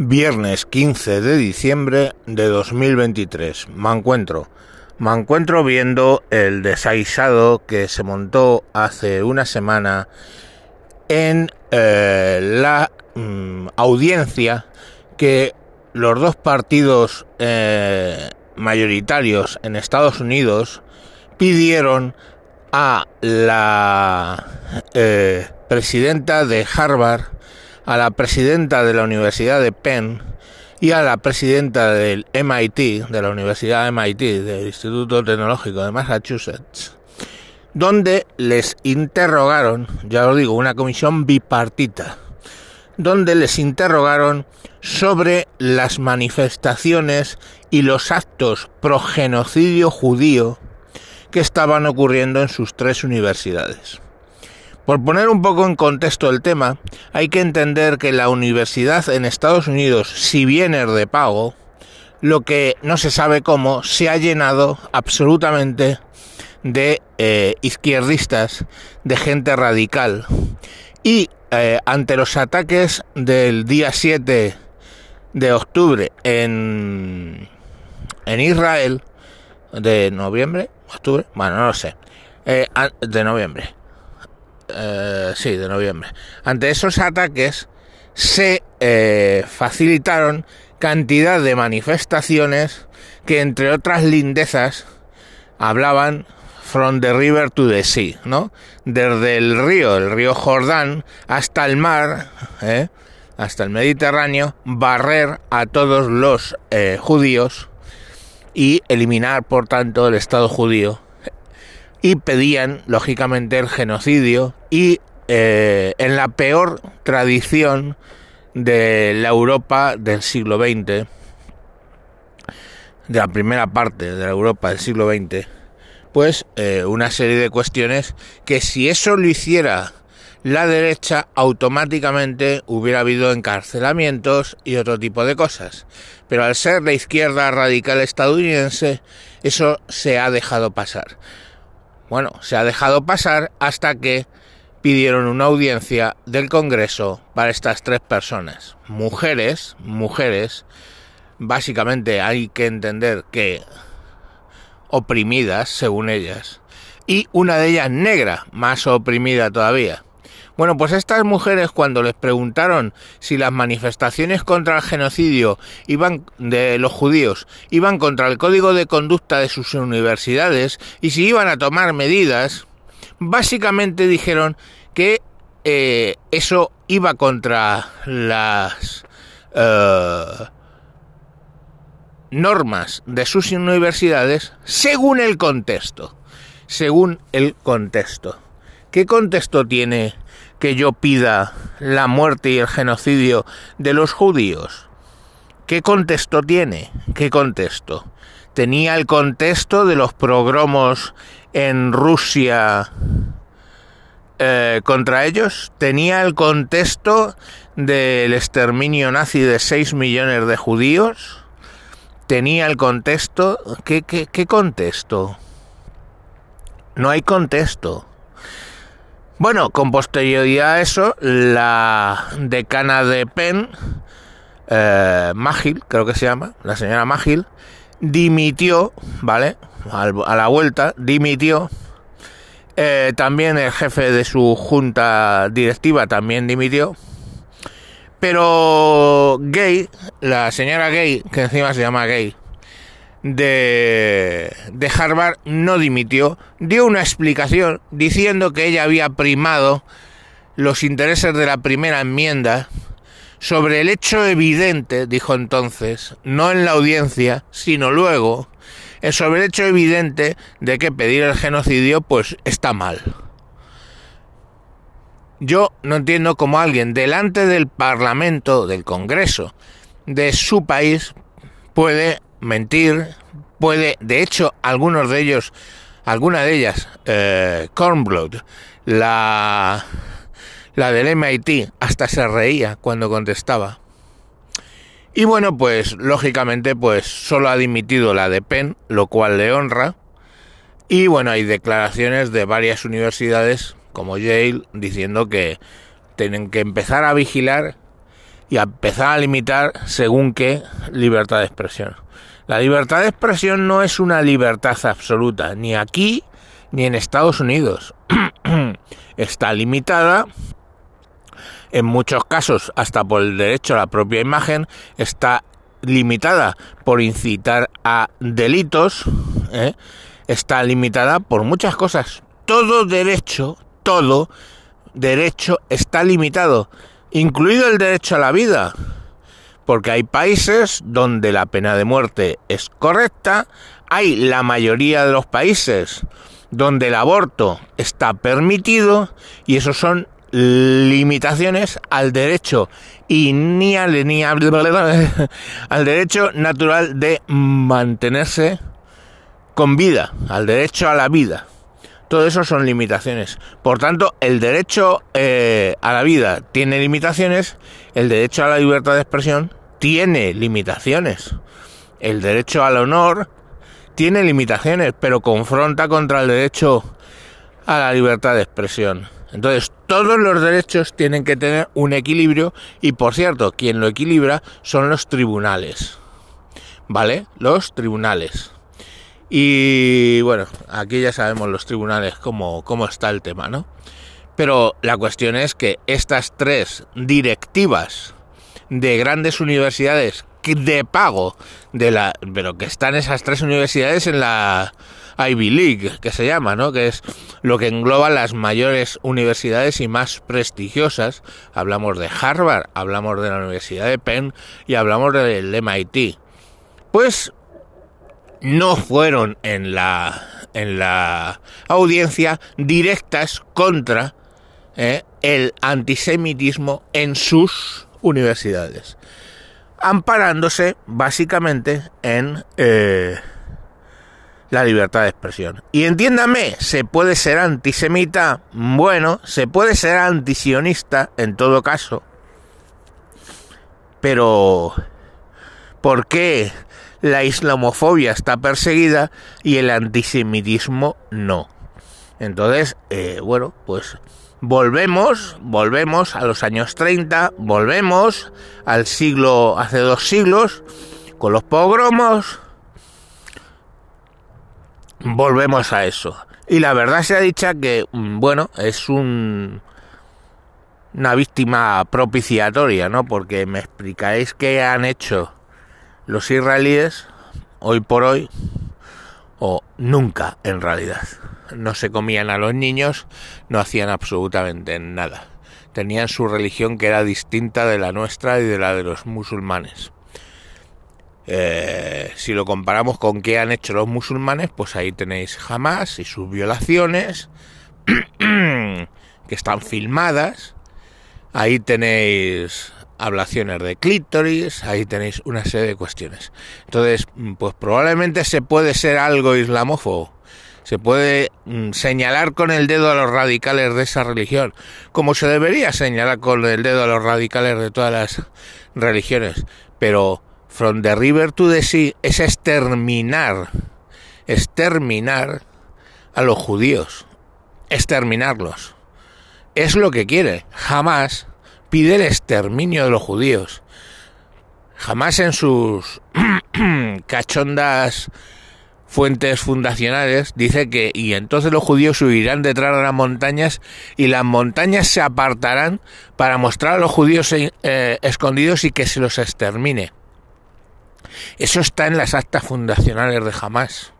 Viernes 15 de diciembre de 2023. Me encuentro. Me encuentro viendo el desaisado que se montó hace una semana en eh, la mm, audiencia que los dos partidos eh, mayoritarios en Estados Unidos pidieron a la eh, presidenta de Harvard a la presidenta de la Universidad de Penn y a la presidenta del MIT, de la Universidad MIT, del Instituto Tecnológico de Massachusetts, donde les interrogaron, ya lo digo, una comisión bipartita, donde les interrogaron sobre las manifestaciones y los actos pro genocidio judío que estaban ocurriendo en sus tres universidades. Por poner un poco en contexto el tema, hay que entender que la universidad en Estados Unidos, si bien es de pago, lo que no se sabe cómo, se ha llenado absolutamente de eh, izquierdistas, de gente radical. Y eh, ante los ataques del día 7 de octubre en, en Israel, de noviembre, octubre, bueno, no lo sé, eh, de noviembre, eh, sí, de noviembre. Ante esos ataques se eh, facilitaron cantidad de manifestaciones que entre otras lindezas hablaban from the river to the sea, ¿no? Desde el río, el río Jordán, hasta el mar, ¿eh? hasta el Mediterráneo, barrer a todos los judíos y eliminar, por tanto, el Estado judío y pedían, lógicamente, el genocidio y eh, en la peor tradición de la Europa del siglo XX, de la primera parte de la Europa del siglo XX, pues eh, una serie de cuestiones que si eso lo hiciera la derecha, automáticamente hubiera habido encarcelamientos y otro tipo de cosas. Pero al ser la izquierda radical estadounidense, eso se ha dejado pasar. Bueno, se ha dejado pasar hasta que pidieron una audiencia del Congreso para estas tres personas. Mujeres, mujeres, básicamente hay que entender que oprimidas, según ellas, y una de ellas negra, más oprimida todavía. Bueno, pues estas mujeres cuando les preguntaron si las manifestaciones contra el genocidio iban de los judíos iban contra el código de conducta de sus universidades y si iban a tomar medidas, básicamente dijeron que eh, eso iba contra las eh, normas de sus universidades según el contexto. Según el contexto. ¿Qué contexto tiene que yo pida la muerte y el genocidio de los judíos? ¿Qué contexto tiene? ¿Qué contexto? ¿Tenía el contexto de los progromos en Rusia eh, contra ellos? ¿Tenía el contexto del exterminio nazi de 6 millones de judíos? ¿Tenía el contexto? ¿Qué, qué, qué contexto? No hay contexto. Bueno, con posterioridad a eso, la decana de Penn, eh, creo que se llama, la señora Magil, dimitió, ¿vale? A la vuelta, dimitió. Eh, también el jefe de su junta directiva también dimitió. Pero Gay, la señora Gay, que encima se llama Gay, de, de Harvard no dimitió, dio una explicación diciendo que ella había primado los intereses de la primera enmienda sobre el hecho evidente, dijo entonces, no en la audiencia, sino luego, sobre el hecho evidente de que pedir el genocidio pues está mal. Yo no entiendo cómo alguien delante del Parlamento, del Congreso, de su país, puede mentir, puede, de hecho, algunos de ellos, alguna de ellas, eh, la, la del MIT, hasta se reía cuando contestaba. Y bueno, pues lógicamente, pues solo ha dimitido la de Penn, lo cual le honra. Y bueno, hay declaraciones de varias universidades como Yale diciendo que tienen que empezar a vigilar y empezar a limitar según qué libertad de expresión. La libertad de expresión no es una libertad absoluta, ni aquí ni en Estados Unidos. Está limitada, en muchos casos hasta por el derecho a la propia imagen, está limitada por incitar a delitos, ¿eh? está limitada por muchas cosas. Todo derecho, todo derecho está limitado, incluido el derecho a la vida porque hay países donde la pena de muerte es correcta, hay la mayoría de los países donde el aborto está permitido y eso son limitaciones al derecho y ni al, al derecho natural de mantenerse con vida, al derecho a la vida. Todo eso son limitaciones. Por tanto, el derecho eh, a la vida tiene limitaciones, el derecho a la libertad de expresión tiene limitaciones. El derecho al honor tiene limitaciones, pero confronta contra el derecho a la libertad de expresión. Entonces, todos los derechos tienen que tener un equilibrio y, por cierto, quien lo equilibra son los tribunales. ¿Vale? Los tribunales. Y bueno, aquí ya sabemos los tribunales cómo, cómo está el tema, ¿no? Pero la cuestión es que estas tres directivas de grandes universidades de pago de la pero que están esas tres universidades en la Ivy League que se llama no que es lo que engloba las mayores universidades y más prestigiosas. Hablamos de Harvard hablamos de la Universidad de Penn y hablamos del MIT pues no fueron en la en la audiencia directas contra eh, el antisemitismo en sus universidades, amparándose básicamente en eh, la libertad de expresión. Y entiéndame, se puede ser antisemita, bueno, se puede ser antisionista en todo caso, pero ¿por qué la islamofobia está perseguida y el antisemitismo no? Entonces, eh, bueno, pues volvemos, volvemos a los años 30, volvemos al siglo, hace dos siglos, con los pogromos, volvemos a eso. Y la verdad se ha dicho que, mm, bueno, es un, una víctima propiciatoria, ¿no? Porque me explicáis qué han hecho los israelíes hoy por hoy, o nunca en realidad no se comían a los niños, no hacían absolutamente nada. Tenían su religión que era distinta de la nuestra y de la de los musulmanes. Eh, si lo comparamos con qué han hecho los musulmanes, pues ahí tenéis Hamas y sus violaciones, que están filmadas. Ahí tenéis ablaciones de clítoris, ahí tenéis una serie de cuestiones. Entonces, pues probablemente se puede ser algo islamófobo se puede mm, señalar con el dedo a los radicales de esa religión, como se debería señalar con el dedo a los radicales de todas las religiones. Pero from the river to the sea es exterminar, exterminar a los judíos, exterminarlos. Es lo que quiere. Jamás pide el exterminio de los judíos. Jamás en sus cachondas fuentes fundacionales, dice que y entonces los judíos huirán detrás de las montañas y las montañas se apartarán para mostrar a los judíos eh, escondidos y que se los extermine. Eso está en las actas fundacionales de Hamas.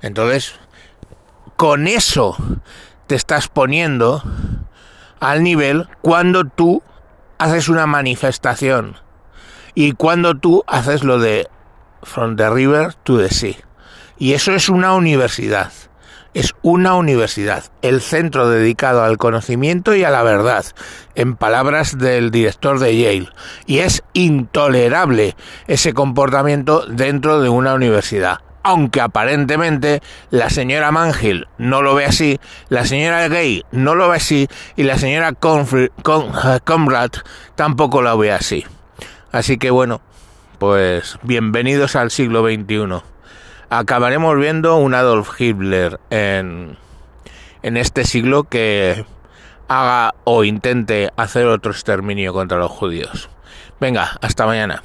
Entonces, con eso te estás poniendo al nivel cuando tú haces una manifestación y cuando tú haces lo de from the river to the sea. Y eso es una universidad. Es una universidad, el centro dedicado al conocimiento y a la verdad, en palabras del director de Yale. Y es intolerable ese comportamiento dentro de una universidad aunque aparentemente la señora Mangil no lo ve así, la señora Gay no lo ve así y la señora Conrad tampoco lo ve así. Así que bueno, pues bienvenidos al siglo XXI acabaremos viendo un Adolf Hitler en, en este siglo que haga o intente hacer otro exterminio contra los judíos. Venga, hasta mañana.